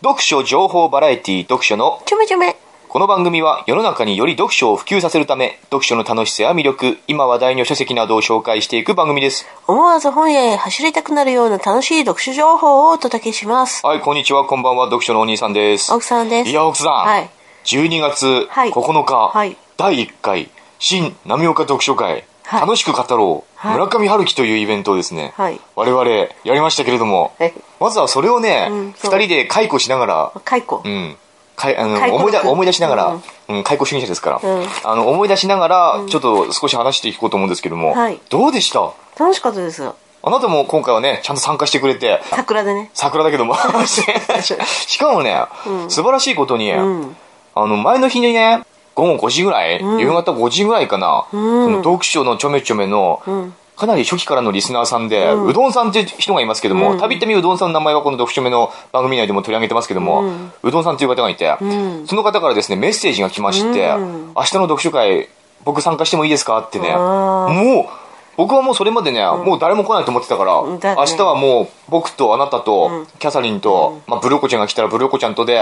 読書情報バラエティ読書のちょめちょめ。この番組は世の中により読書を普及させるため読書の楽しさや魅力今話題の書籍などを紹介していく番組です思わず本屋へ走りたくなるような楽しい読書情報をお届けします。はいこんにちはこんばんは読書のお兄さんです奥さんです。いや奥さん、はい。12月はい9日、はい第1回新浪岡読書会、はい楽しく語ろう、はい。村上春樹というイベントをですね、はい。我々やりましたけれども、はいまずはそれをね、うん二そう。人で解雇しながら、解雇。うん。かいあの思い出思い出しながら、ううんん解雇主義者ですから、うん。あの思い出しながら、ちょっと少し話していこうと思うんですけども、はい。どうでした？楽しかったです。あなたも今回はねちゃんと参加してくれて。桜でね。桜だけども。しかもね、素晴らしいことに、うん。あの前の日にね午後5時ぐらい、夕方5時ぐらいかな、その読書のちょめちょめの、ん。かなり初期からのリスナーさんで、うどんさんっていう人がいますけども、たびたびうどんさんの名前はこの読書目の番組内でも取り上げてますけども、うどんさんという方がいて、ん。その方からですね、メッセージが来まして、うん。明日の読書会、僕参加してもいいですかってね、もう、僕はもうそれまでね、もう誰も来ないと思ってたから、明日はもう僕とあなたと、キャサリンと、まあ、ブルーコちゃんが来たらブルーコちゃんとで、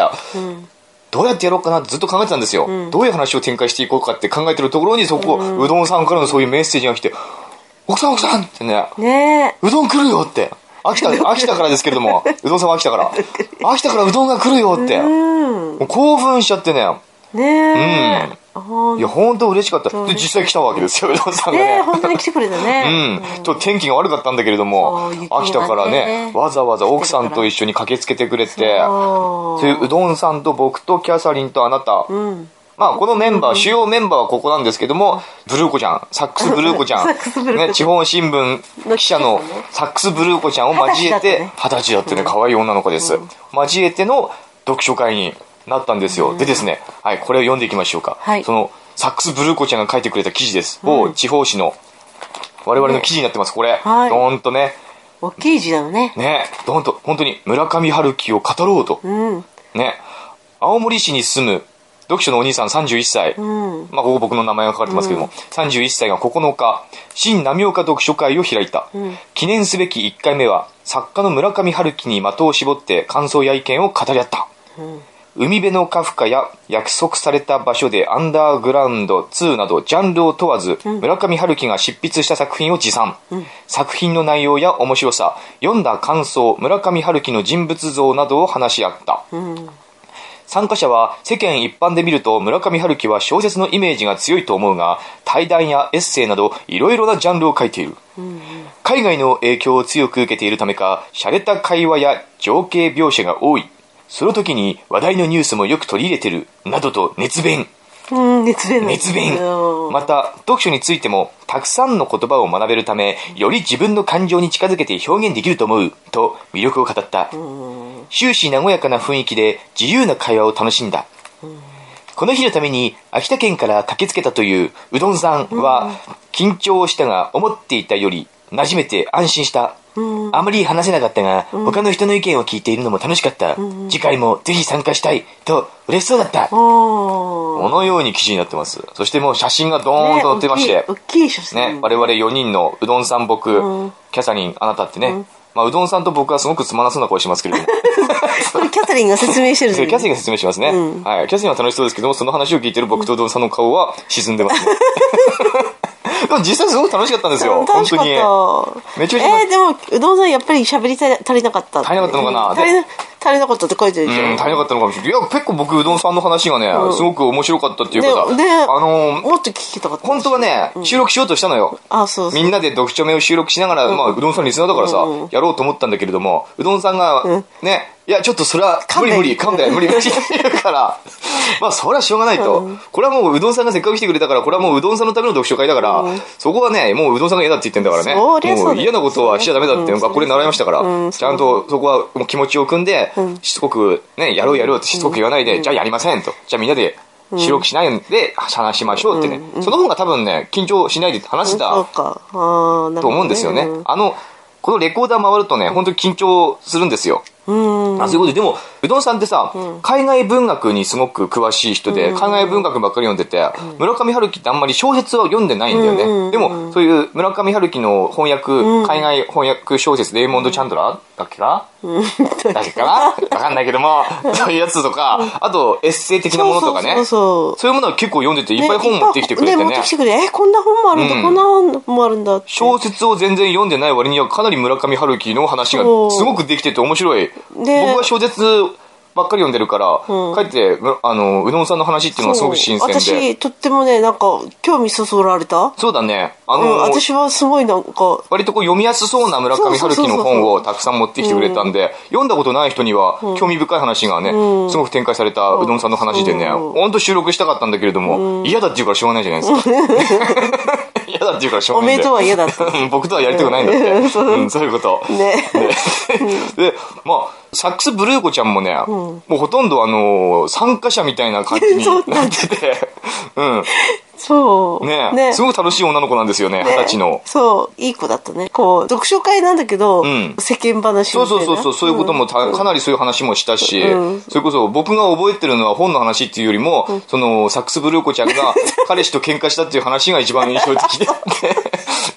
どうやってやろうかなってずっと考えてたんですよ、どういう話を展開していこうかって考えてるところにそこ、うどんさんからのそういうメッセージが来て「奥さん奥さん!」ってねねうどん来るよって。秋田、秋田からですけれども、うどんさんは秋田から。秋田からうどんが来るよって。うん。う興奮しちゃってね。ねえ。あーいや、本当嬉しかった。で、実際来たわけですよ、うどんさんがね。本当に来てくれたうね。ん。と、天気が悪かったんだけれども秋田からね、わざわざ奥さんと一緒に駆けつけてくれて、そそういううどんさんと僕とキャサリンとあなた、うん。まあ、このメンバー、主要メンバーはここなんですけども、ブルーコちゃん、サックスブルーコちゃん、サックスブルーコちゃん。ね、地方新聞記者のサックスブルーコちゃんを交えて、二十歳だってね、可愛い女の子です。交えての読書会になったんですよ。でですね、はい、これを読んでいきましょうか。はいその、サックスブルーコちゃんが書いてくれた記事です。某地方紙の、我々の記事になってます、これ。はいどーんとね、大きい字だよね。ね、どーんと、本当に村上春樹を語ろうと。うん。ね、青森市に住む読書のお兄さん31歳、うん。まあ、ここ僕の名前が書かれてますけども、31歳が9日新浪岡読書会を開いた、記念すべき1回目は作家の村上春樹に的を絞って感想や意見を語り合った、海辺のカフカや約束された場所でアンダーグラウンド2などジャンルを問わず、村上春樹が執筆した作品を持参、作品の内容や面白さ読んだ感想村上春樹の人物像などを話し合った、参加者は世間一般で見ると村上春樹は小説のイメージが強いと思うが対談やエッセイなどいろいろなジャンルを書いている、海外の影響を強く受けているためか洒落た会話や情景描写が多いその時に話題のニュースもよく取り入れてるなどと熱弁。うん、熱弁。熱弁。うん。また読書についてもたくさんの言葉を学べるためより自分の感情に近づけて表現できると思うと魅力を語った。終始和やかな雰囲気で自由な会話を楽しんだ。この日のために秋田県から駆けつけたといううどんさんは緊張したが思っていたより馴染めて安心したあまり話せなかったが他の人の意見を聞いているのも楽しかった。次回もぜひ参加したいと嬉しそうだった。このように記事になってます。そしてもう写真がドーンと載ってまして、大きい大きい写真。ね、我々4人のうどんさん僕、キャサリン、あなたってね、まあうどんさんと僕はすごくつまらなそうな声しますけれど。も、これキャサリンが説明してるそれキャサリンが説明しますね。はい。キャサリンは楽しそうですけども、その話を聞いてる僕とうどんさんの顔は沈んでますね。でも実際すごく楽しかったんですよ。本楽しかっ当に。た。めちゃめちゃえー、でも、うどんさんやっぱり喋り足りなかった。足りなかったのかな足りな足りなかったって書いてるでしょ。うん、足りなかったのかもしれない。いや、結構僕うどんさんの話がね、すごく面白かったっていうかさ、でであのーもっと聞きたかった。本当はね、収録しようとしたのよ。あ、そうそう。みんなで読書目を収録しながら、まあ、うどんさんリスナーだからさ、やろうと思ったんだけれども、うどんさんが、ね、いや、ちょっとそれは、無理無理、噛んだよ、無理無理。って言うから、まあ、それはしょうがないと。これはもう、うどんさんがせっかく来てくれたから、これはもううどんさんのための読書会だから、そこはね、もううどんさんが嫌だって言ってんだからね。もう嫌なことはしちゃダメだっていうのが、これ習いましたから、うんちゃんとそこはもう気持ちを組んで、しつこく、ね、やろうやろうってしつこく言わないで、じゃあやりませんと。じゃあみんなで、収録しないんで話しましょうってね、その方が多分ね、緊張しないで話せたそうと思うんですよね。うん。あの、このレコーダー回るとね、本当に緊張するんですよ。うん。あそういうことで、でも、うどんさんってさ、海外文学にすごく詳しい人で、海外文学ばっかり読んでて、村上春樹ってあんまり小説は読んでないんだよね。でも、そういう村上春樹の翻訳、海外翻訳小説、レイモンド・チャンドラーだっけかだっけかな？わかんないけども、そういうやつとか、あと、エッセイ的なものとかね。そうそうそういうものは結構読んでて、いっぱい本持ってきてくれてねね持ってき。てくれ。え、こんな本もあるんだ、うんこんな本もあるんだ。小説を全然読んでない割にはかなり村上春樹の話がすごくできてて面白い。ね僕は小説ばっかり読んでるから、うん。かえって、むあの、うどんさんの話っていうのはすごく新鮮で。そう私、とってもね、なんか、興味そそられた？だね。あうん、の、私はすごいなんか、割とこう読みやすそうな村上春樹の本をたくさん持ってきてくれたんで、読んだことない人には興味深い話がね、うん。すごく展開されたうどんさんの話でね、うん。ほんと収録したかったんだけれども、嫌だって言うからしょうがないじゃないですか。嫌だって言うからしょうおがないんで。めとは嫌だった。う ん僕とはやりたくないんだって。うん、そういうこと。ね。で、まあ、サックスブルー子ちゃんもね、もうほとんどあのー参加者みたいな感じに なってて、うん。そう。ねねすごく楽しい女の子なんですよね、二十歳の。そう、いい子だったね。こう、読書会なんだけど、ん世間話そうみたいな。そうそうそう、そういうこともた、かなりそういう話もしたし、うんそれこそ僕が覚えてるのは本の話っていうよりも、その、サックスブルー子ちゃんが 彼氏と喧嘩したっていう話が一番印象的で、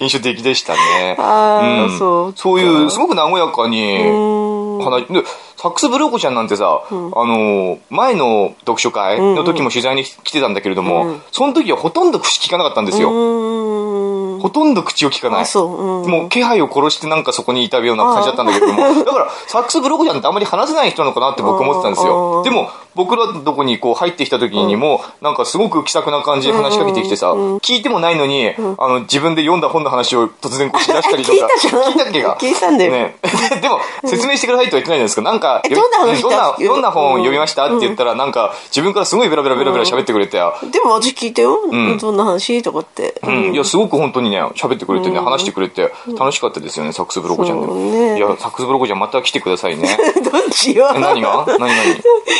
印象的でしたね。あーんそうそういう、すごく和やかに、うん。話でサックスブルー子ちゃんなんてさ、あの前の読書会の時も取材に来てたんだけれども、その時はほとんど口聞かなかったんですよ、うん。ほとんど口を聞かないう。うん。もう気配を殺してなんかそこにいたような感じだったんだけれども、だからサックスブルー子ちゃんってあんまり話せない人なのかなって僕思ってたんですうんよ。でも僕らのとこにこう入ってきた時にも、なんかすごく気さくな感じで話しかけてきてさ、聞いてもないのに、あの自分で読んだ本の話を突然こうしだしたりとか。聞いたっけが。聞いたんだよね。でも説明してくださいとは言ってないじゃないですか。なんか、えどんな話どんなだ、どんな本を読みました？って言ったら、なんか自分からすごいベラベラベラベラ喋ってくれて、でも私聞いたよ。んどんな話とかって。うん、いや、すごく本当にね、喋ってくれてね、話してくれて、楽しかったですよね、サックスブロコちゃんでも。いや、サックスブロコちゃんまた来てくださいね。どっちよ。え何が何何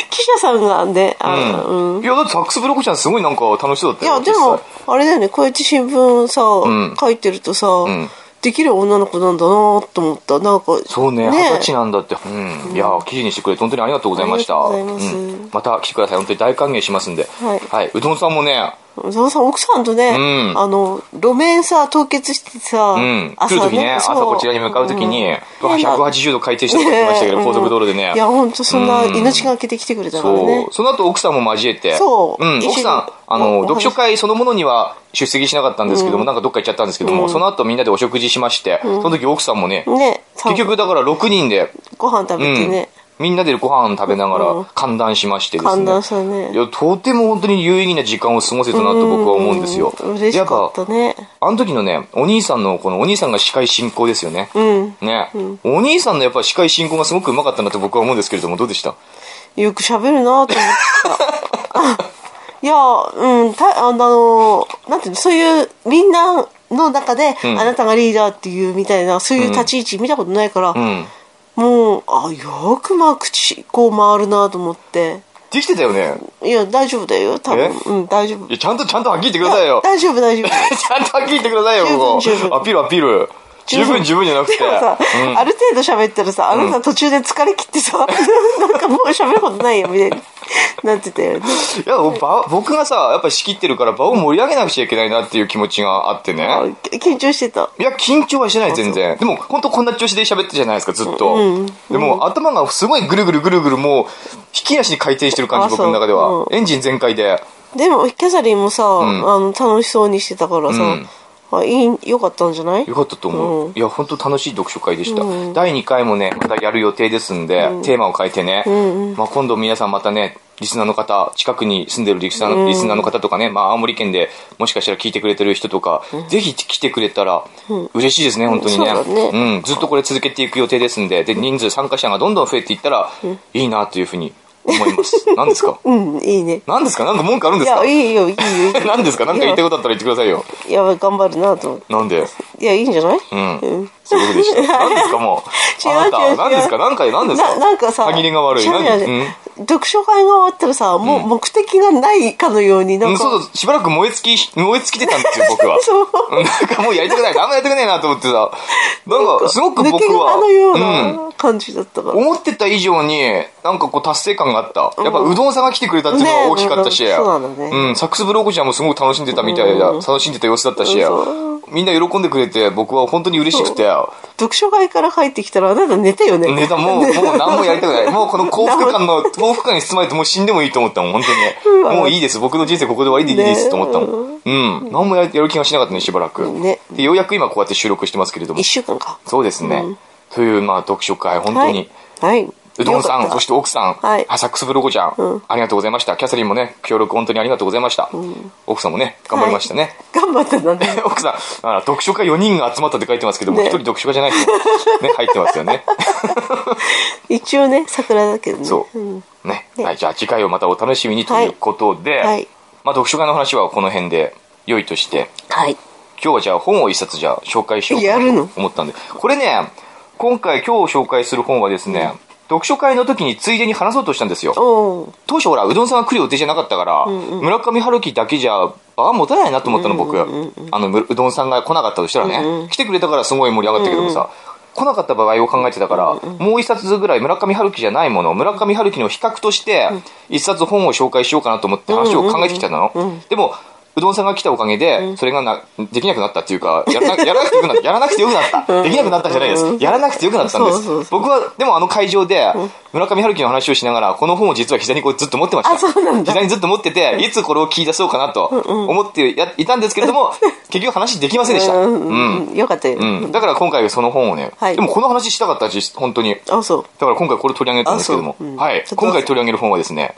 記者さんがね、あうん。うん。いや、だってサックスブロコちゃんすごいなんか楽しそうだったよ。いや、でも、あれだよね、こうやって新聞さ、ん書いてるとさ、んできる女の子なんだなと思った。なんか、そうね、二十歳なんだって。うん。いや、記事にしてくれて本当にありがとうございました。ありがとうございますん。また来てください。本当に大歓迎しますんで。はいはい。うどんさんもね、ゾウさん、奥さんとね、うん。あの、路面さ、凍結してさ、うん。来る時ね、朝こちらに向かう時に、うわ180度回転してとか言ってましたけど、ね。高速道路でね。いや、ほんとそんなうん。命がけて来てくれたからそねう。。その後奥さんも交えて。そう。うん。一緒に。奥さん、あおの、お読書会そのものには出席しなかったんですけども、なんかどっか行っちゃったんですけども、その後みんなでお食事しまして、その時奥さんもね、ね、結局だから6人で、ご飯食べてね、みんなでご飯食べながら歓談しましてですね。寒暖差ねい。や、とても本当に有意義な時間を過ごせたなと僕は思うんですよ。うん嬉しかったね。あの時のね、お兄さんの、このお兄さんが司会進行ですよね。うん。ね、お兄さんのやっぱ司会進行がすごくうまかったなと僕は思うんですけれども、どうでした？よく喋るなと思った。いや、うん、た、あの、なんていうの、そういう、みんなの中で、んあなたがリーダーっていうみたいな、そういう立ち位置見たことないから、うん。もう、あ、よくまあ口、こう回るなと思って。できてたよね。いや、大丈夫だよ、多分。え？うん、大丈夫。いや、ちゃんと、ちゃんとはっきり言ってくださいよ。大丈夫、大丈夫。ちゃんとはっきり言ってくださいよ、十分ここ。十分アピール、アピール。十分、十分じゃなくて。でもさ、うんある程度喋ったらさ、あなた途中で疲れ切ってさ、なんかもう喋ることないよ、みたいに なってたよね。いや、場僕がさ、やっぱ仕切ってるから場を盛り上げなくちゃいけないなっていう気持ちがあってあね。緊張してた。いや、緊張はしてない、全然。でも、本当こんな調子で喋ってるじゃないですか、ずっと。でも、頭がすごいぐるぐるぐるぐるもう、引き足に回転してる感じ、僕の中では。うんエンジン全開で。でも、キャサリンもさ、んあの、楽しそうにしてたからさ、うんあいい、よかったんじゃない？よかったと思う。うん。いや、本当楽しい読書会でした。第2回もね、またやる予定ですんで、テーマを変えてね、まあ、今度皆さんまたね、リスナーの方、近くに住んでるリスナーの,、リスナーの方とかね、まあ、青森県でもしかしたら聞いてくれてる人とか、ぜひ来てくれたら嬉しいですね、本当にね。そうだね。うん、ずっとこれ続けていく予定ですんで、で、人数参加者がどんどん増えていったら、いいなというふうに思います。何ですか？うん、いいね。何ですか？なんか文句あるんですか？いや、いいよ、いいよ。何ですか？なんか言いたいことあったら言ってくださいよ。いや、頑張るなと思って。なんで？いや、いいんじゃない？うん。そういうことでした。何ですかもう？違う違う違う何ですか？何か何ですか？ななんかさ、歯切れが悪い。何？うん読書会が終わったらさ、もう目的がないかのように、なうんん、か、そうそう、しばらく燃え尽き、燃え尽きてたんですよ、僕は。そううんなんかもうやりたくない、あんまやりたくないなと思ってさ、なんかすごく僕抜けは、殻のよううんな感じだったから。思ってた以上に、なんかこう達成感があった。やっぱうどんさんが来てくれたっていうのが大きかったし、ねそうなんだねうん、サックスブローコちゃんもすごく楽しんでたみたいだ、楽しんでた様子だったしみんな喜んでくれて、僕は本当に嬉しくて、読書会から帰ってきたら、あなた寝たよね。ネタもう、もう何もやりたくない。もうこの 幸福感の、幸福感に包まれてもう死んでもいいと思ったもん、本当に。もういいです。僕の人生ここで終わりでいいですと思ったもん。うん。何もややる気がしなかったね、しばらく。ねで、ようやく今こうやって収録してますけれども一。週間か。そうですね。という、まあ、読書会、本当に。はい。はい。うどんさん、そして奥さん、はいあサックスブロゴちゃん,、ありがとうございました。キャサリンもね、協力本当にありがとうございました。奥さんもね、頑張りましたね。頑張ったんだね。奥さん、あ読書家4人が集まったって書いてますけども、ね一人読書家じゃない人もね、入ってますよね。一応ね、桜だけどね。そう。んね。ねはい、じゃあ次回をまたお楽しみにということで、はいまあ読書家の話はこの辺で良いとして、はい。今日はじゃあ本を一冊じゃあ紹介しようと思ったんで。これね、今回今日紹介する本はですね、読書会の時についでに話そうとしたんですよ。当初ほら、うどんさんが来る予定じゃなかったから、村上春樹だけじゃ場が持たないなと思ったの、僕。あの、むうどんさんが来なかったとしたらね、来てくれたからすごい盛り上がったけどもさ、来なかった場合を考えてたから、もう一冊ぐらい村上春樹じゃないもの、村上春樹の比較として、一冊本を紹介しようかなと思って話を考えてきたの。でも、うどんさんが来たおかげで、それがな、できなくなったっていうか、やらな やらなくてよくなった。やらなくてよくなった。できなくなったんじゃないです。やらなくてよくなったんです僕は、でもあの会場で、村上春樹の話をしながら、この本を実は膝にこうずっと持ってました。膝にずっと持ってて、いつこれを聞き出そうかなと思ってやいたんですけれども、結局話できませんでした。うん。よかったよ。うん。だから今回その本をね、はいでもこの話したかった実本当に。あ、そう。だから今回これ取り上げたんですけどもはい。今回取り上げる本はですね、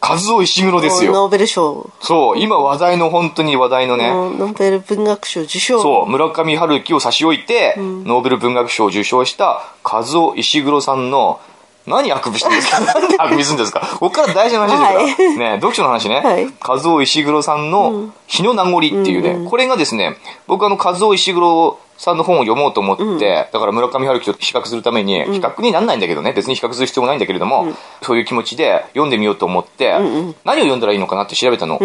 和夫石黒ですよ。ノーベル賞。そう、今話題の本当に話題のね、うんノーベル文学賞受賞。そう、村上春樹を差し置いて、ノーベル文学賞を受賞した和夫石黒さんの、何あくびしてるんですか？あくびするんですか？ここから大事な話ですから。はい。ね、読書の話ね。はい。和夫石黒さんの、日の名残っていうね、これがですね、僕あの、和夫石黒さんの本を読もうと思って、だから村上春樹と比較するために、比較になんないんだけどね、別に比較する必要もないんだけれども、そういう気持ちで読んでみようと思って、何を読んだらいいのかなって調べたの。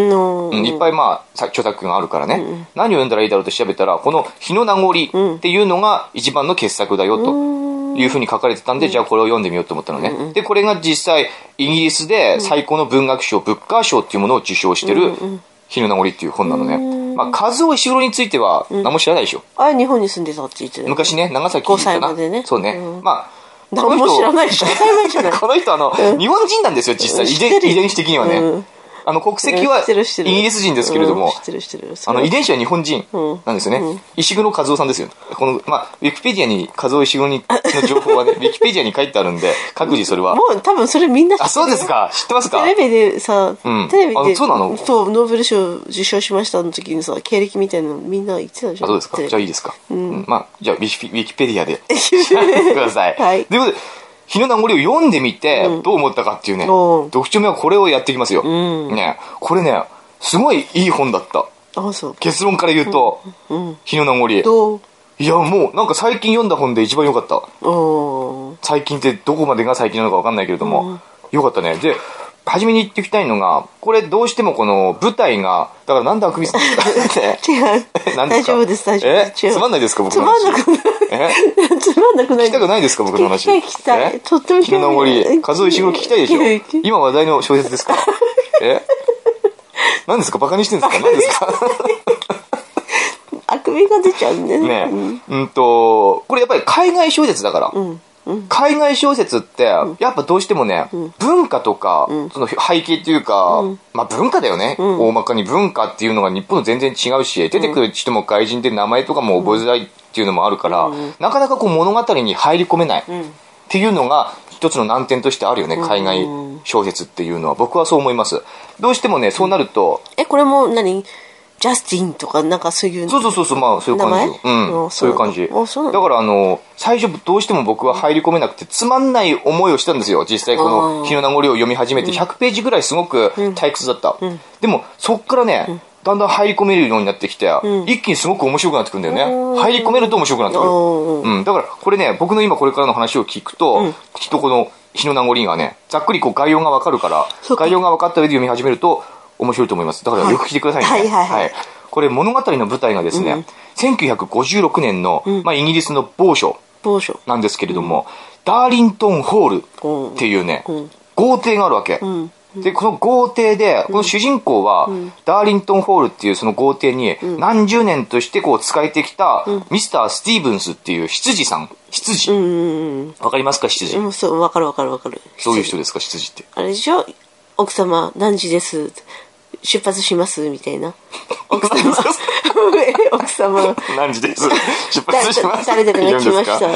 いっぱいまあ、さ著作があるからね、何を読んだらいいだろうと調べたら、この日の名残っていうのが一番の傑作だよと。いうふうに書かれてたんで、じゃあこれを読んでみようと思ったのね。で、これが実際、イギリスで最高の文学賞、ブッカー賞っていうものを受賞してる、日の名残っていう本なのね。まあ、和夫石黒については何も知らないでしょ。あれ日本に住んでたって言って昔ね、長崎5かな。歳までねそうね。うんまあ、何も知らないでしこの人 あの、日本人なんですよ、実際。遺伝子的にはね。うんあの、国籍はイギリス人ですけれども、あの、遺伝子は日本人なんですよね。石黒和夫さんですよ。この、まあ、ウィキペディアに和夫石黒にの情報はね、ウィキペディアに書いてあるんで、各自それは。もう多分それみんな知ってるあ、そうですか。知ってますか？テレビでさ、うんテレビであそうなの？そうノーベル賞受賞しましたの時にさ経歴みたいなのみんな言ってたじゃんあ、そうですか。じゃあいいですか。うんまあ、じゃあウィキ、ペディアで調べてください。はいということで、日の名残を読んでみて、どう思ったかっていうね、読書目はこれをやっていきますよ。ん。ね、これね、すごいいい本だった。あそう。結論から言うと、日の名残。いや、もうなんか最近読んだ本で一番良かった。最近ってどこまでが最近なのか分かんないけれども、よかったね。で、初めに言っておきたいのが、これどうしてもこの舞台が、だからなんであくびする んですか？ね違う大丈夫です大丈夫えです。違うつまんないですか僕つ。まんなくないえつまんなくない？聞きたくないですか僕の話。聞きたい聞きたい。え？とっても日の名残、和夫石黒聞きたいでしょ？今話題の小説ですか？え？何ですか？バカにしてんですか？何ですか？あくびが出ちゃうんだよねうん。うんと、これやっぱり海外小説だから。海外小説って、やっぱどうしてもね、文化とか、その背景っていうか、まあ文化だよね、大まかに文化っていうのが日本と全然違うし、出てくる人も外人で名前とかも覚えづらいっていうのもあるから、なかなかこう物語に入り込めない。っていうのが一つの難点としてあるよね、海外小説っていうのは。僕はそう思います。どうしてもね、そうなると、えこれも何？ジャスティンとかなんかそういうそうそうそうそう、まあそういう感じうん、あそう。いう感じ。だ。だからあの、最初どうしても僕は入り込めなくて、つまんない思いをしたんですよ。実際この日の名残を読み始めて、100ページぐらいすごく退屈だった。でも、そっからね、だんだん入り込めるようになってきて、一気にすごく面白くなってくるんだよね。入り込めると面白くなってくる。うん、だからこれね、僕の今これからの話を聞くと、きっとこの日の名残がね、ざっくりこう概要がわかるから概要が分かった上で読み始めると面白いと思います。だからよく聞いてくださいね。はいはいはいこれ物語の舞台がですね、1956年の、まあ、イギリスの某所。なんですけれども、ダーリントンホールっていうね、ん豪邸があるわけ。で、この豪邸で、この主人公は、ダーリントンホールっていうその豪邸に、何十年としてこう使えてきた、ミスター・スティーブンスっていう執事さん。執事。うんうんわかりますか、執事？うん。そう、わかるわかるわかる。どういう人ですか、執事って。あれでしょ？奥様、何時です？出発します？みたいな。奥様、奥様、何時です？出発します？誰々が来ました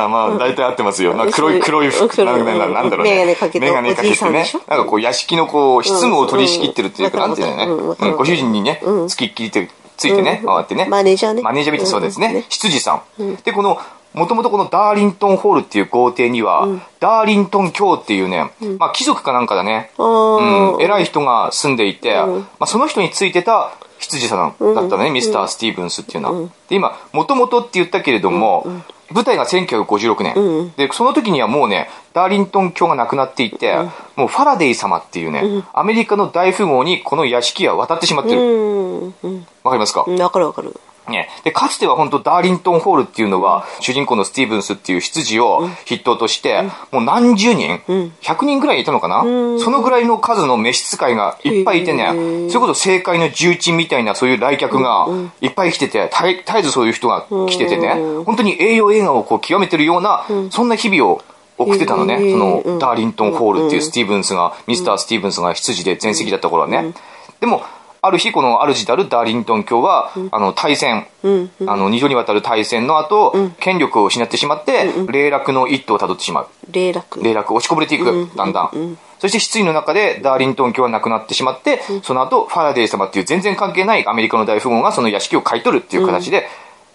ああまあ、大体合ってますよ。黒い、黒い服、なんだなんだろうね。メガネかけてねんでしょ？なんかこう、屋敷のこう、執務を取り仕切ってるっていうか、うんなんていうのね。うんご主人にね、付きっきりて、ついてね、うん回ってね。マネージャーねマネージャーみたいなそうですねうんね。執事さん。で、この、もともとこのダーリントンホールっていう豪邸には、ダーリントン卿っていうね、まあ貴族かなんかだね。あうーん、偉い人が住んでいて、まあ、その人についてた羊さんだったのね、ミスター・スティーブンスっていうのは。で、今、もともとって言ったけれども、舞台が1956年、で、その時にはもうね、ダーリントン卿が亡くなっていて、もうファラデイ様っていうね、アメリカの大富豪にこの屋敷は渡ってしまってる。うん。うん。わかりますか、わかるわかる。ね、でかつては本当ダーリントンホールっていうのは、主人公のスティーブンスっていう執事を筆頭として、もう何十人、100人ぐらいいたのかな、そのぐらいの数の召使いがいっぱいいてね、それこそ政界の重鎮みたいなそういう来客がいっぱい来てて、絶えずそういう人が来ててね、本当に栄養映画をこう極めてるような、そんな日々を送ってたのね、そのうん。ダーリントンホールっていうスティーブンスが、ミスター・スティーブンスが執事で全席だった頃はね。でも、ある日、この主であるダーリントン卿は、あの、大戦、あの、二度にわたる大戦の後、権力を失ってしまって、霊落の一途をたどってしまう。霊落。霊落、落ちこぼれていく、だんだん。そして失意の中でダーリントン卿は亡くなってしまって、その後、ファラデー様っていう全然関係ないアメリカの大富豪がその屋敷を買い取るっていう形で、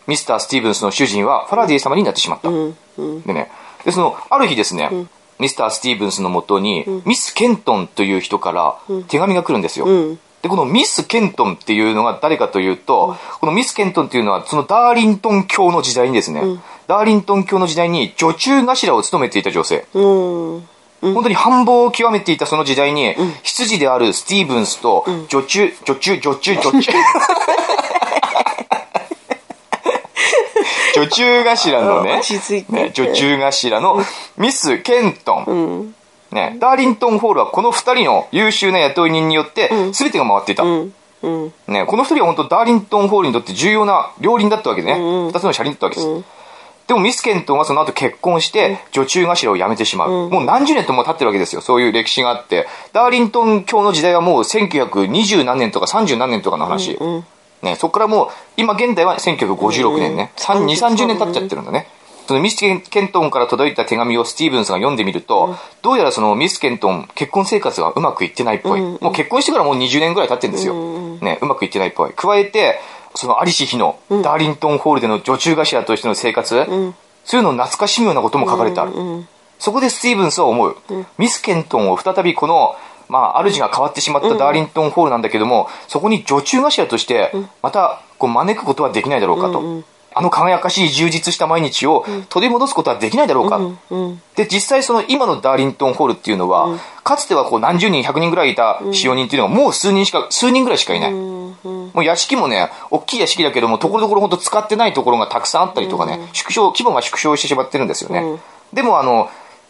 ミスター・スティーブンスの主人はファラデー様になってしまった。でね、で、その、ある日ですね、ミスター・スティーブンスのもとに、ミス・ケントンという人から手紙が来るんですよ。で、このミス・ケントンっていうのが誰かというと、このミス・ケントンっていうのは、そのダーリントン卿の時代にですね、ダーリントン卿の時代に女中頭を務めていた女性。うん。本当に繁忙を極めていたその時代に、羊であるスティーブンスと、女中、女中、女中、女中。女中頭のねね女中頭のミス・ケントン。ね、ダーリントンホールはこの二人の優秀な雇い人によって、全てが回っていた。うん。うん。ね、この二人は本当ダーリントンホールにとって重要な両輪だったわけでね。二、つの車輪だったわけです。でもミスケントンはその後結婚して女中頭を辞めてしまう。もう何十年とも経ってるわけですよ。そういう歴史があって。ダーリントン教の時代はもう1920何年とか30何年とかの話。ね、そこからもう、今現代は1956年ね。3 2、30年経っちゃってるんだね。そのミスケントンから届いた手紙をスティーブンスが読んでみると、どうやらそのミスケントン結婚生活がうまくいってないっぽい。もう結婚してからもう20年ぐらい経ってるんですよ。ね、うまくいってないっぽい。加えて、そのありし日のダーリントンホールでの女中頭としての生活、そういうのを懐かしむようなことも書かれてある。そこでスティーブンスは思う。ミスケントンを再びこの、まあ、主が変わってしまったダーリントンホールなんだけども、そこに女中頭として、また、こう、招くことはできないだろうかと。あの輝かしい充実した毎日を取り戻すことはできないだろうか。で、実際その今のダーリントンホールっていうのは、かつてはこう何十人、百人ぐらいいた使用人っていうのがもう数人しか、数人ぐらいしかいない。もう屋敷もね、大きい屋敷だけども、ところどころ本当使ってないところがたくさんあったりとかね、縮小、規模が縮小してしまってるんですよね。でもあの、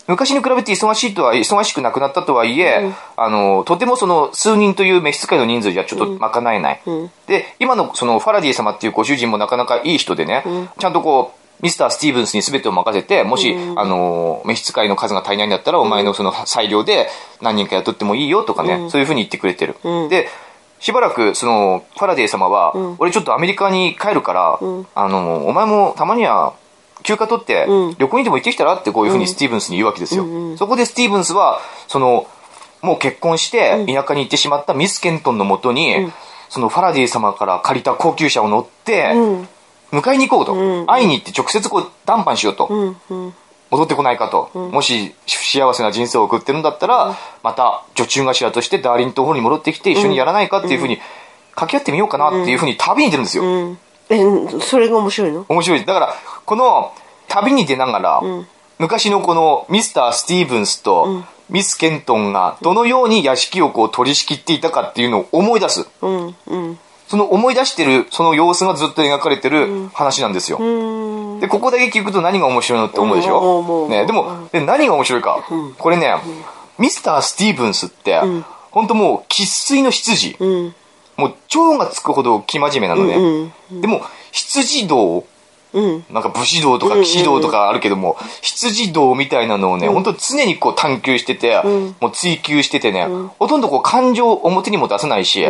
昔に比べて忙しいとは、忙しくなくなったとはいえ、あの、とてもその数人という召使いの人数じゃちょっと賄えない。で、今のそのファラディ様っていうご主人もなかなかいい人でね、ちゃんとこう、ミスター・スティーブンスに全てを任せて、もし、あの、召使いの数が足りないんだったら、お前のその裁量で何人か雇ってもいいよとかね、そういうふうに言ってくれてる。で、しばらく、その、ファラデー様は、俺ちょっとアメリカに帰るから、あの、お前もたまには休暇取って、旅行にでも行ってきたらってこういうふうにスティーブンスに言うわけですよ。そこでスティーブンスは、その、もう結婚して田舎に行ってしまったミス・ケントンのもとに、そのファラデー様から借りた高級車を乗って、迎えに行こうと、会いに行って直接こう談判しようと。戻ってこないかと、もし幸せな人生を送ってるんだったら、また女中頭としてダーリントンホールに戻ってきて一緒にやらないかっていうふうに掛け合ってみようかなっていうふうに旅に出るんですよ。え、それが面白いの？面白い。だから、この旅に出ながら、昔のこのミスター・スティーブンスとミス・ケントンがどのように屋敷をこう取り仕切っていたかっていうのを思い出す。うんうん。その思い出してる、その様子がずっと描かれてる話なんですよ。で、ここだけ聞くと何が面白いのって思うでしょ？ね、でも、で何が面白いか？これね、ミスター・スティーブンスって、本当もう生粋の羊。うんもう、蝶がつくほど生真面目なのね。でも、羊道、うん。なんか武士道とか騎士道とかあるけども、羊道みたいなのをね、本当常にこう探求してて、もう追求しててね、ほとんどこう感情を表にも出さないし、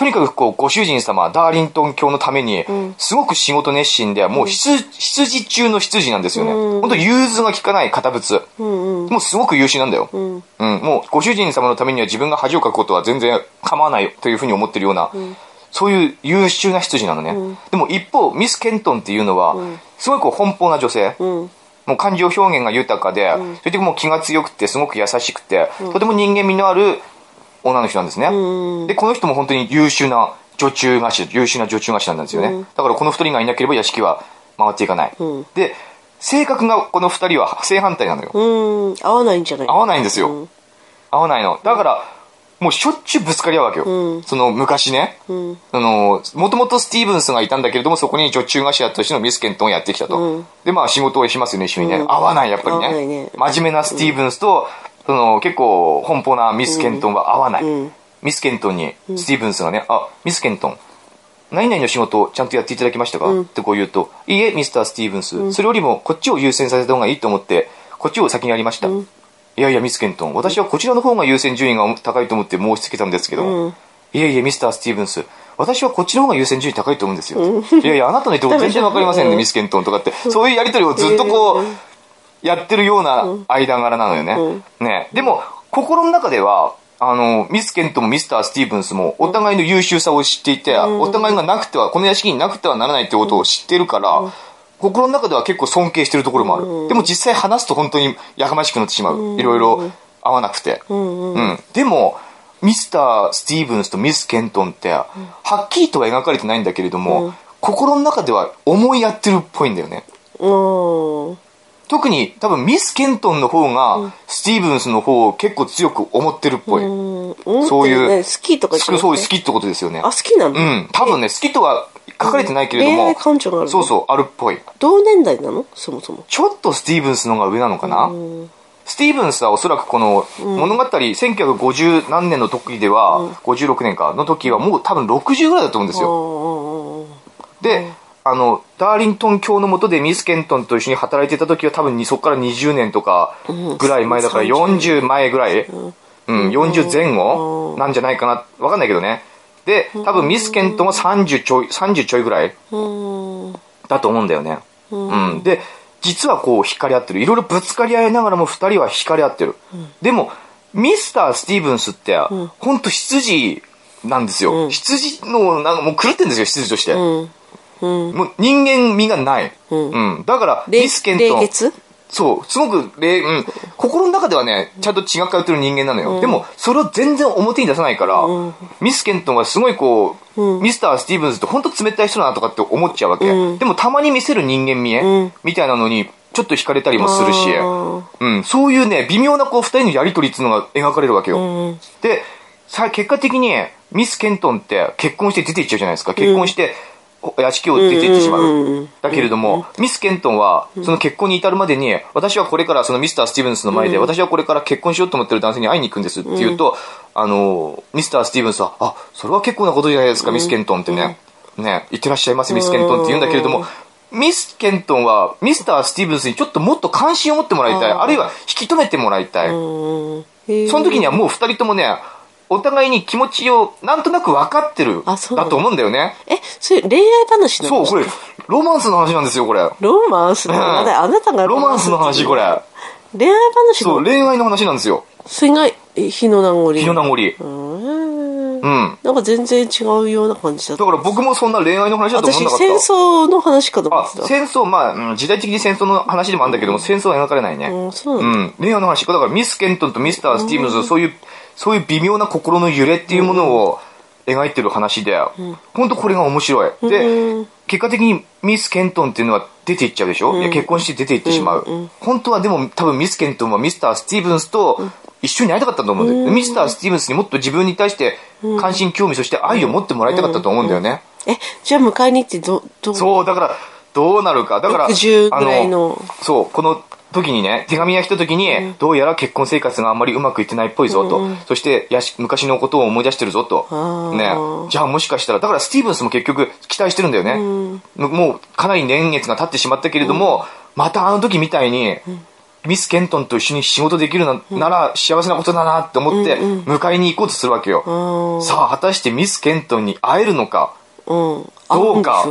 とにかくこうご主人様、ダーリントン教のために、すごく仕事熱心で、もう羊羊中の羊なんですよね。本当融通が利かない堅物。もうすごく優秀なんだよ。うん、もうご主人様のためには自分が恥をかくことは全然構わないよというふうに思ってるような、そういう優秀な羊なのね。でも一方、ミス・ケントンっていうのは、すごいこう奔放な女性。うん。もう感情表現が豊かで、それでもう気が強くて、すごく優しくて、とても人間味のある女の人なんですね。で、この人も本当に優秀な女中菓子、優秀な女中菓子なんですよね。だからこの二人がいなければ屋敷は回っていかない。で、性格がこの二人は正反対なのよ。うん合わないんじゃない？合わないんですよ。合わないの。だから、もうしょっちゅうぶつかり合うわけよ。その昔ね。あの、もともとスティーブンスがいたんだけれども、そこに女中菓子屋としてのミスケントンをやってきたと。で、まあ仕事をしますよね、一緒にね。合わない、やっぱりねね。真面目なスティーブンスと、その結構奔放なミスケントンは合わない。ミスケントンにスティーブンスがね、あ、ミスケントン、何々の仕事をちゃんとやっていただきましたか、ってこう言うと、いいえ、ミスター・スティーブンス、それよりもこっちを優先させた方がいいと思って、こっちを先にやりました。いやいや、ミスケントン、私はこちらの方が優先順位が高いと思って申し付けたんですけど、いやいや、ミスター・スティーブンス、私はこっちの方が優先順位高いと思うんですよ。いやいや、あなたの言ってること全然わかりませんね、ミスケントンとかって、そういうやりとりをずっとこう、やってるような間柄なのよね。ね。でも、心の中では、あの、ミスケントンもミスター・スティーブンスもお互いの優秀さを知っていて、お互いがなくては、この屋敷になくてはならないってことを知ってるから、心の中では結構尊敬してるところもある。でも実際話すと本当にやかましくなってしまう。いろいろ合わなくて。うん。でも、ミスター・スティーブンスとミス・ケントンって、はっきりとは描かれてないんだけれども、心の中では思いやってるっぽいんだよね。うん特に多分ミス・ケントンの方が、スティーブンスの方を結構強く思ってるっぽい。うん。そういうね好きとかじゃなくてそう、好きってことですよね。あ好きなの？うん。多分ね、好きとは書かれてないけれども恋愛、感情があるの？そうそう、あるっぽい。同年代なの？そもそも。ちょっとスティーブンスの方が上なのかな、スティーブンスはおそらくこの物語、1950何年の時では、56年かの時はもう多分60ぐらいだと思うんですよ。で、あの、ダーリントン教の下でミス・ケントンと一緒に働いてた時は多分にそこから20年とかぐらい前だからうん40前ぐらい、うん、40前後なんじゃないかな。わかんないけどね。で、多分ミス・ケントンは30ちょい、30ちょいぐらいうんだと思うんだよね。うん。で、実はこう惹かれ合ってる。いろいろぶつかり合いながらも二人は惹かれ合ってる。でも、ミスター・スティーブンスって、ほんと羊なんですよ。羊の、なんかもう狂ってんですよ、羊として。うんもう人間味がない。うん。だから、霊ミスケントン。霊月？そう、すごく霊、うん。心の中ではね、ちゃんと血が通ってる人間なのよ。でも、それを全然表に出さないから、ミスケントンはすごいこう、ミスター・スティーブンズって本当冷たい人だなとかって思っちゃうわけ。でも、たまに見せる人間味え、みたいなのに、ちょっと惹かれたりもするし、うん、そういうね、微妙なこう、二人のやりとりっていうのが描かれるわけよ。で、さ、結果的に、ミス・ケントンって結婚して出ていっちゃうじゃないですか。結婚して、屋敷を出て行ってしまう。だけれども、ミス・ケントンは、その結婚に至るまでに、私はこれからそのミスター・スティーブンスの前で、私はこれから結婚しようと思ってる男性に会いに行くんですって言うと、あの、ミスター・スティーブンスは、あ、それは結構なことじゃないですか、ミス・ケントンってね。ね、行ってらっしゃいませ、ミス・ケントンって言うんだけれども、ミス・ケントンは、ミスター・スティーブンスにちょっともっと関心を持ってもらいたい。あるいは引き止めてもらいたい。その時にはもう二人ともね、お互いに気持ちをなんとなく分かってる。あそうだと思うんだよね。えそれ恋愛話なの？そう、これ、ロマンスの話なんですよ、これ。ロマンスの？話うんあなたがロマンスの話、これ。恋愛話そう、の恋愛の話なんですよ。それがえ日の名残日の名残。うんうん。なんか全然違うような感じだっただから僕もそんな恋愛の話だと思私わなかった。戦争の話かと思あってた、戦争、まあ、うん時代的に戦争の話でもあるんだけども、戦争は描かれないね。うんそううなんだん。恋愛の話。だからミス・ケントンとミスター・スティーブンズ、そういう、そういう微妙な心の揺れっていうものを描いてる話で、本当これが面白い。で、結果的にミス・ケントンっていうのは出ていっちゃうでしょ、いや結婚して出ていってしまう、本当はでも多分ミス・ケントンはミスター・スティーブンスと一緒に会いたかったと思うんだよ、ミスター・スティーブンスにもっと自分に対して関心興味そして愛を持ってもらいたかったと思うんだよね、え、じゃあ迎えに行ってど、どう？そうだからどうなるか。だから60ぐらいのそうこの時にね手紙が来た時に、どうやら結婚生活があんまりうまくいってないっぽいぞと、そしてやし昔のことを思い出してるぞと。あね。じゃあもしかしたらだからスティーブンスも結局期待してるんだよね、もうかなり年月が経ってしまったけれども、またあの時みたいに、ミス・ケントンと一緒に仕事できるな,、なら幸せなことだなって思って迎えに行こうとするわけよ、さあ果たしてミス・ケントンに会えるのかうん。どうか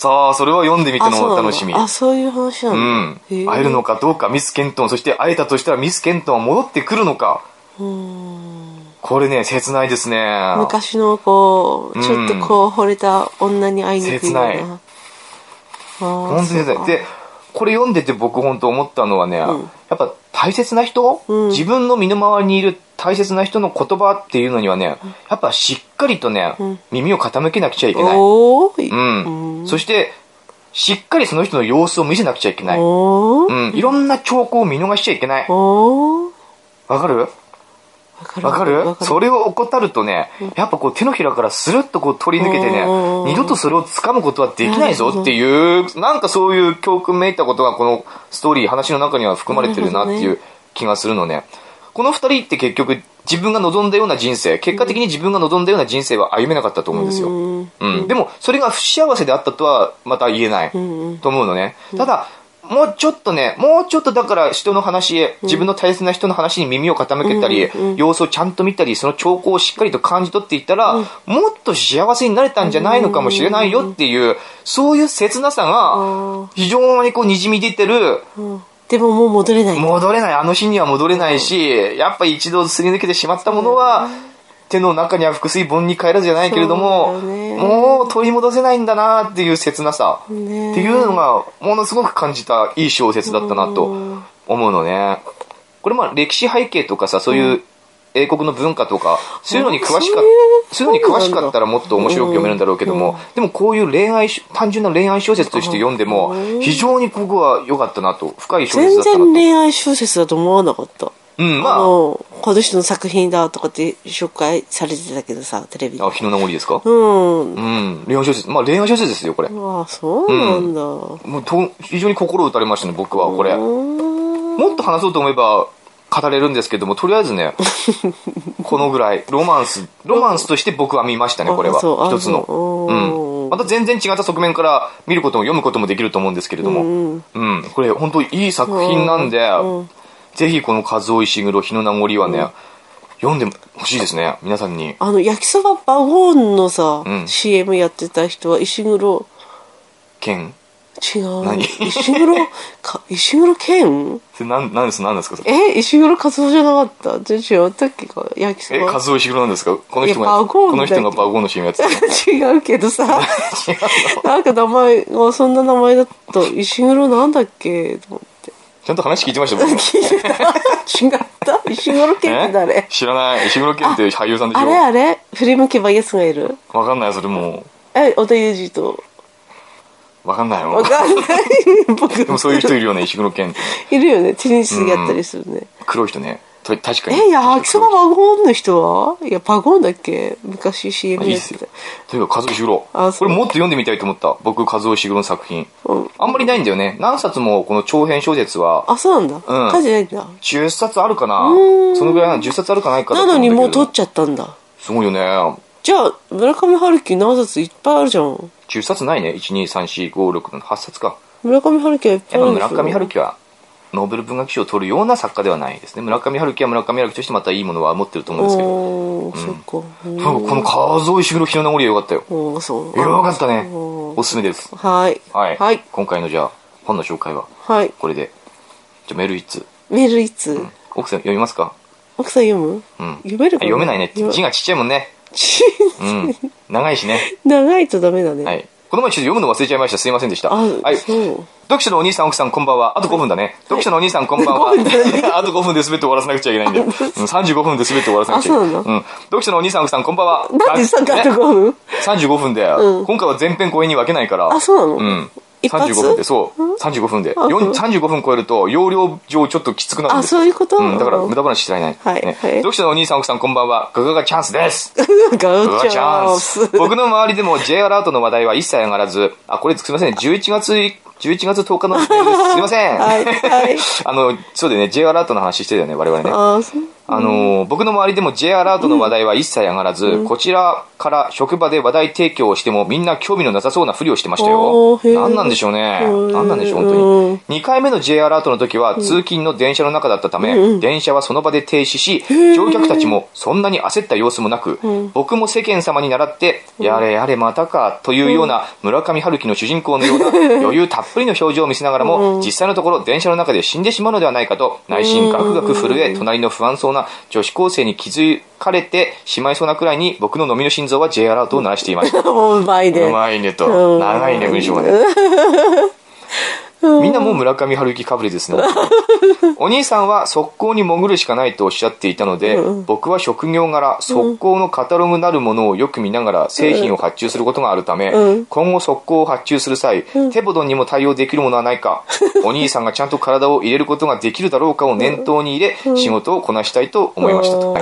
さあそれは読んでみてのの？お楽しみ。あ、そういう話なうのん。へえ。会えるのかどうかミス・ケントンそして会えたとしたらミス・ケントンは戻ってくるのか。これね切ないですね。昔のこう、ちょっとこう、惚れた女に会いに行くような。切ない。本当に切ない。でこれ読んでて僕本当思ったのはね、やっぱ大切な人、自分の身の回りにいる大切な人の言葉っていうのにはねやっぱしっかりとね、耳を傾けなくちゃいけない。うん。そしてしっかりその人の様子を見せなくちゃいけない、うん、いろんな兆候を見逃しちゃいけない。わかる？わかる。わかる？わかる。それを怠るとね、やっぱこう手のひらからスルッとこう取り抜けてねうん、二度とそれを掴むことはできないぞ。っていう、なんかそういう教訓めいたことがこのストーリー、話の中には含まれてるなっていう気がするのね。この二人って結局自分が望んだような人生、結果的に自分が望んだような人生は歩めなかったと思うんですよ。うん。うん、でもそれが不幸せであったとはまた言えない。と思うのね、ただもうちょっとねもうちょっとだから人の話へ自分の大切な人の話に耳を傾けたり、様子をちゃんと見たりその兆候をしっかりと感じ取っていったら、もっと幸せになれたんじゃないのかもしれないよっていうそういう切なさが非常にこうにじみ出てるうんでももう戻れない。戻れない。あの日には戻れないしやっぱ一度すり抜けてしまったものは、手の中には腹水盆に帰らずじゃないけれども、ね。もう取り戻せないんだなっていう切なさ、ね。っていうのがものすごく感じたいい小説だったなと思うのね。これまあ歴史背景とかさそういう英国の文化とかそういうのに詳しかそういうに詳しかったらもっと面白く読めるんだろうけども、でもこういう恋愛し単純な恋愛小説として読んでも非常に僕は良かったなと深い小説全だったなと然。恋愛小説だと思わなかった。うん、まあ、あの、この人の作品だとかって紹介されてたけどさ、テレビで。あ、日の名残ですか？うん。うん、恋愛小説。まあ恋愛小説ですよ、これ。ああ、そうなんだ。もうと非常に心打たれましたね、僕は、これ。うんもっと話そうと思えば語れるんですけども、とりあえずね、このぐらい、ロマンス、ロマンスとして僕は見ましたね、これは。一つの。そう。うん。また全然違った側面から見ることも読むこともできると思うんですけれども、うんうん。これ本当いい作品なんで、ぜひこの和夫石黒日の名残はね、読んでほしいですね、皆さんに。あの、焼きそばバゴーンのさ、うん。CM やってた人は石黒、剣違う。何？石黒、か石黒健それなん、なんです、なんですかえ石黒和夫じゃなかった？全然違ったっけか？焼きそえ、ば。和夫石黒なんですか？この人いが、この人がバゴーンの CM やってた。の 違うけどさ、なんか名前がそんな名前だった。石黒なんだっけ？と思って。ちゃんと話聞いてました僕聞いてた。違った？石黒健ってえ？誰知らない。石黒健って俳優さんでしあれょあれ？振り向けばイエスがいる？わかんないそれもえ、小田裕二と。うわかんないわよかんない。僕。でもそういう人いるよね石黒健いるよね。テニスやったりするね。黒い人ね。と確かに。え、いや、焼きそばバゴーンの人は？いや、バゴーンだっけ？昔 CM やってた。いいっすよ。というか和夫石黒あそう。これもっと読んでみたいと思った。僕和夫石黒の作品。うん。あんまりないんだよね。何冊もこの長編小説は。あ、そうなんだ。うん。書いてないんだ。10冊あるかな？そのぐらいな。10冊あるかないかだなのにもう取っちゃったんだ。すごいよね。じゃあ、村上春樹何冊いっぱいあるじゃん。10冊ないね。1234567冊か。村上春樹はいっぱやっぱいあるでしょ村上春樹はノーベル文学賞を取るような作家ではないですね。村上春樹は村上春樹としてまたいいものは持ってると思うんですけど。おー、そっか。うん。多分この和夫石黒日の名残はよかったよ。おー、そう。よかったね。おおすすめです。はい。はい、はい。今回のじゃあ本の紹介ははい。これで。じゃあメール一通メールいつ、奥さん読みますか？奥さん読む？うん。読めるか読めないね。字がちっちゃいもんね。ちうん長いしね長いとダメだね。はいこの前ちょっと読むの忘れちゃいました。すいませんでした。あはい。読書のお兄さん、奥さん、こんばんは。あと5分だね。読書のお兄さん、こんばんは。5分だねあと5分で全て終わらせなくちゃいけないんで。うん、35分で全て終わらせなくちゃいけない。うん。読書のお兄さん、奥さん、こんばんは。なんでさ、ガッね？と5分35分で、うん今回は前編後編に分けないから。あそうなの？うん。一発？35分で、そう。35分で。あそう4 35分超えると、容量上ちょっときつくなるんあ、ですそういうこと？うん、だから無駄話してられない。はいねはい読書のお兄さん、奥さん、こんばんは。ガガガチャンスです。ガガガチチャンスス。僕の周りでも J アラートの話題は一切上がらず、あ、これすみません、11月、11月10日のです。すいません。はいはい あの、そうだよね、J アラートの話してたよね、我々ね。あのー僕の周りでも J アラートの話題は一切上がらず、こちらから職場で話題提供をしてもみんな興味のなさそうなふりをしてましたよ。何なんでしょうね。うん。何なんでしょう、本当に。2回目の J アラートの時は通勤の電車の中だったため、電車はその場で停止し、乗客たちもそんなに焦った様子もなく、僕も世間様に倣って、やれやれまたかというような村上春樹の主人公のような 余裕たっぷりの表情を見せながらも、実際のところ電車の中で死んでしまうのではないかと、内心ガクガク震え、隣の不安そうな女子高生に気づかれてしまいそうなくらいに僕の飲みの心臓は J アラートを鳴らしていました。もううまいね。うまいねと。うん長いね、文章がね。みんなもう村上春樹かぶりですね。お兄さんは速攻に潜るしかないとおっしゃっていたので、僕は職業柄、速攻のカタログなるものをよく見ながら製品を発注することがあるため、うん。今後速攻を発注する際、手ボドンにも対応できるものはないか、お兄さんがちゃんと体を入れることができるだろうかを念頭に入れ、仕事をこなしたいと思いましたと。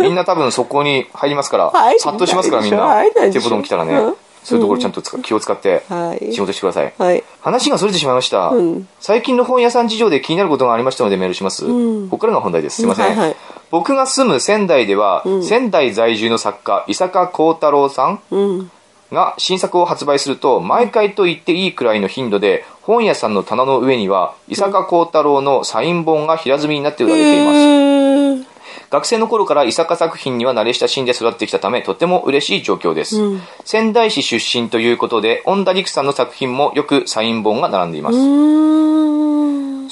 みんな多分速攻に入りますから、入んさっとしますからみんな。手ボドン来たらね。うん、そういうところちゃんと気を使ってはい。仕事してください。はい。話がそれてしまいました、ん。最近の本屋さん事情で気になることがありましたのでメールします、ん。ここからが本題です。すいません、はいはい。僕が住む仙台では、仙台在住の作家伊坂幸太郎さんうん。が新作を発売すると毎回と言っていいくらいの頻度で本屋さんの棚の上には伊坂幸太郎のサイン本が平積みになって売られています、学生の頃から伊坂作品には慣れ親しんで育ってきたためとても嬉しい状況です、仙台市出身ということで恩田陸さんの作品もよくサイン本が並んでいます。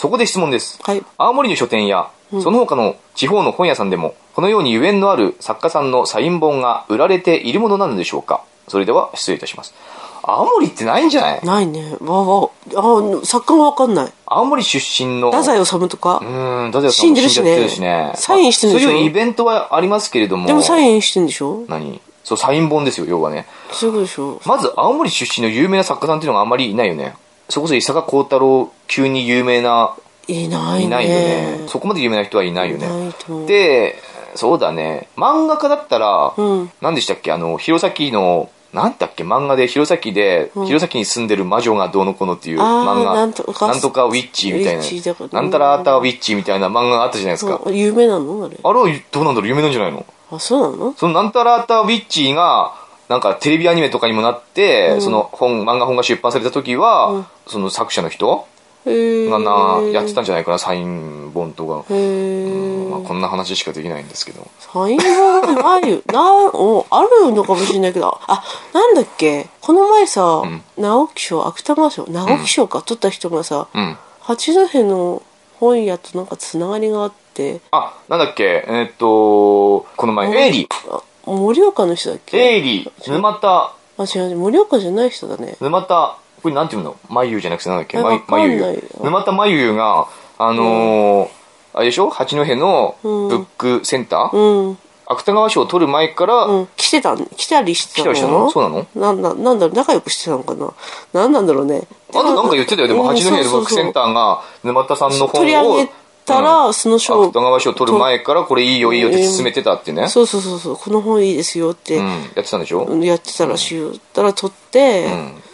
そこで質問です。はい。青森の書店や、その他の地方の本屋さんでも、このようにゆえんのある作家さんのサイン本が売られているものなのでしょうかそれでは失礼いたします。青森ってないんじゃない？ないね。わわ。あ、作家がわかんない。青森出身の。太宰治とか？う。ーん、太宰さん死んでるしねしね。サインしてるんでしょ？そういうイベントはありますけれども。でもサインしてんでしょ？何？そう、サイン本ですよ、要はね。そういうことでしょまず、青森出身の有名な作家さんっていうのがあんまりいないよね。それこそ伊坂幸太郎級に有名な、いないね。いないよね。そこまで有名な人はいないよね。で、そうだね。漫画家だったら、うん何でしたっけ？あの、弘前の、なんだっけ？漫画で弘前で、弘前に住んでる魔女がどうのこうのっていう漫画。なんとか。ウィッチみたいな。らなんたらあたウィッチみたいな漫画があったじゃないですか。うん。有名なの？あれ。あれはどうなんだろう？有名なんじゃないの？あ、そうなの？そのなんたらあたウィッチが、なんかテレビアニメとかにもなって、その本、漫画本が出版された時は、その作者の人へー。がな、やってたんじゃないかな、サイン本とか。へー。まあ、こんな話しかできないんですけど。サイン本？ないよ。な、お、あるのかもしれないけど、あ、なんだっけ？この前さ、ん。直木賞、芥川賞、直木賞か、取った人がさ、うん。八戸の本屋となんかつながりがあって、あ、なんだっけ、えーっと、この前、エイリ、あ盛岡の人だっけ？エイリ、沼田、あ、違う、盛岡じゃない人だね。沼田、これなんていうのまゆじゃなくてなんだっけ？えわままゆ。沼田まゆゆが、あのーあれでしょ？八戸のブックセンター、うん。芥川賞を取る前から、うん。来てた、来たりしてたの？来たりしたの？そうなの？なんだ、なんだろう、仲良くしてたのかな？なんなんだろうね。あとなんか言ってたよ。でも、うん八戸のブックセンターが、沼田さんの本を、取り上げたら、その賞芥川賞を取る前から、これいいよいいよって進めてたってね。そうそうそうそう、この本いいですよって、うん。やってたんでしょ？うん。やってたらしいよ。たら取って、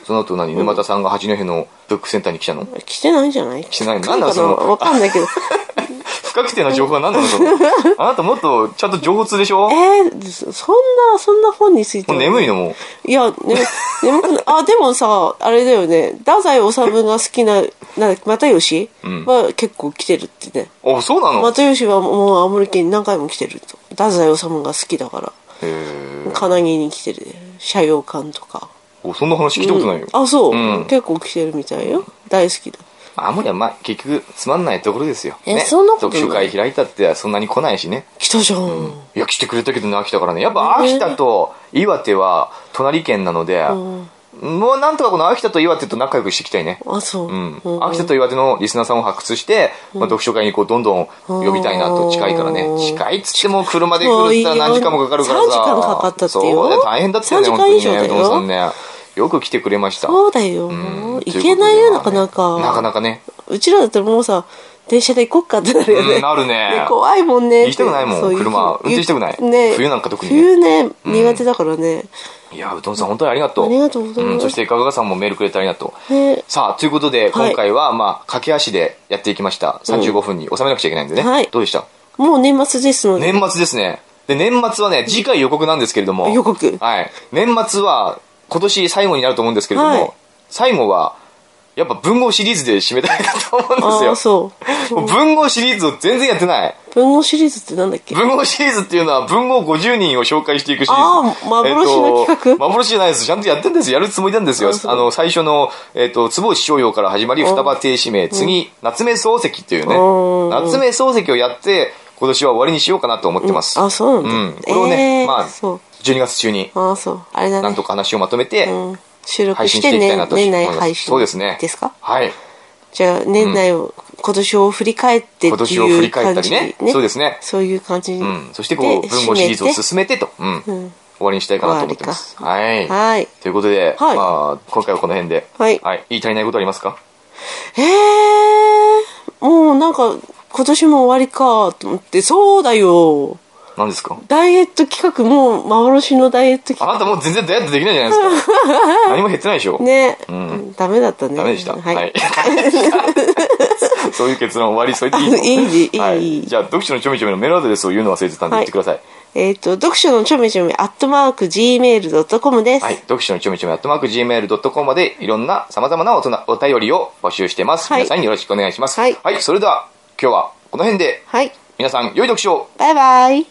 その後何？沼田さんが八戸のブックセンターに来たの？来てないんじゃない？来てない来るかな？んだそのわかんないけど。不確定な情報は何なのその？あなたもっとちゃんと情報通でしょ？えー、そんな、そんな本についてもはう眠いのもう。いや、ね、眠くない。あ、でもさ、あれだよね。太宰治が好きな、なん又吉んは結構来てるってね。あ、そうなの？へ又吉はもう青森県に何回も来てると。太宰治が好きだから。え。金木に来てる。社用館とか。おそんな話聞いたことないよ。あ、そう、うん結構来てるみたいよ。大好きだ。青森はまあ結局つまんないところですよ。ね。えそんなことない？読書会開いたってそんなに来ないしね。来たじゃん。いや、来てくれたけどね、秋田からね。やっぱ秋田と岩手は隣県なので、もうなんとかこの秋田と岩手と仲良くしていきたいね。あ、そう。うん。うん秋田と岩手のリスナーさんを発掘して、まあ、読書会にこうどんどん呼びたいなと近いからね。うん近いっつっても車で来るったら何時間もかかるからさ。3時間かかったってよそうだよ大変だったよね3時間本当にねうどんさんね。よく来てくれました。そうだよ。うん。いけないよ、なかなか。なかなかね。うちらだったらもうさ、電車で行こっかってなるよね。うんなるね。怖いもんね。行きたくないもん。車。運転したくない。ね。冬なんか特にね。冬ね、苦手だからね。いやうどんさん本当にありがとう。ありがとうございます。ん、そしてかががさんもメールくれてありがと。うね。さあということではい。今回はまあ駆け足でやっていきました。35分に収めなくちゃいけないんでね、はい。どうでした？もう年末ですので。年末ですね。で、年末はね、次回予告なんですけれども。予告。はい。年末は、今年最後になると思うんですけれども、はい。最後は、やっぱ文豪シリーズで締めたいなと思うんああ、ですよ。そう。文豪シリーズを全然やってない。文豪シリーズってなんだっけ？文豪シリーズっていうのは文豪50人を紹介していくシリーズ。あー幻の企画？えっと幻じゃないです。ちゃんとやってんですよ。やるつもりなんですよ。あの、最初の、えっ、と、坪内逍遥から始まり、双葉亭指名、次、夏目漱石っていうねうん、夏目漱石をやって、今年は終わりにしようかなと思ってます。あ、そうなんだ。うん。これをね、えーまあ、そう。12月中に、ああ、そう。あれだね。なんとか話をまとめて、うん。収録して年年。内配信。そうですね。ですか？はい。じゃあ、年内を、今年を振り返ってっていう今感じ年を振り返ったりね。そうですね。そういう感じに。うん。そしてこう、で文豪シリーズを進めてと、うん。ん終わりにしたいかなと思ってます。はい。はい。ということで、はいまあ、今回はこの辺で、はい言い足りないことありますか？ええー、もうなんか、今年も終わりかと思って、そうだよ。何ですか？ダイエット企画、もう幻のダイエット企あなたもう全然ダイエットできないじゃないですか。何も減ってないでしょ？画。ね、んダメだったね。ダメでした。は。はいい。そういう結論終わり、それでいいの？いいいいはい。じゃあ、読書のちょめちょめのメールアドレスを言うの忘れてたんで言ってください。えっ、と、読書のちょめちょめ、アットマーク、gmail.com です。はい。読書のちょめちょめ、アットマーク Gmail.com までいろんな様々なおお便りを募集してます。はい皆さんによろしくお願いします。はいそれでは、今日はこの辺で、はい。皆さん、良い読書をバイバイ。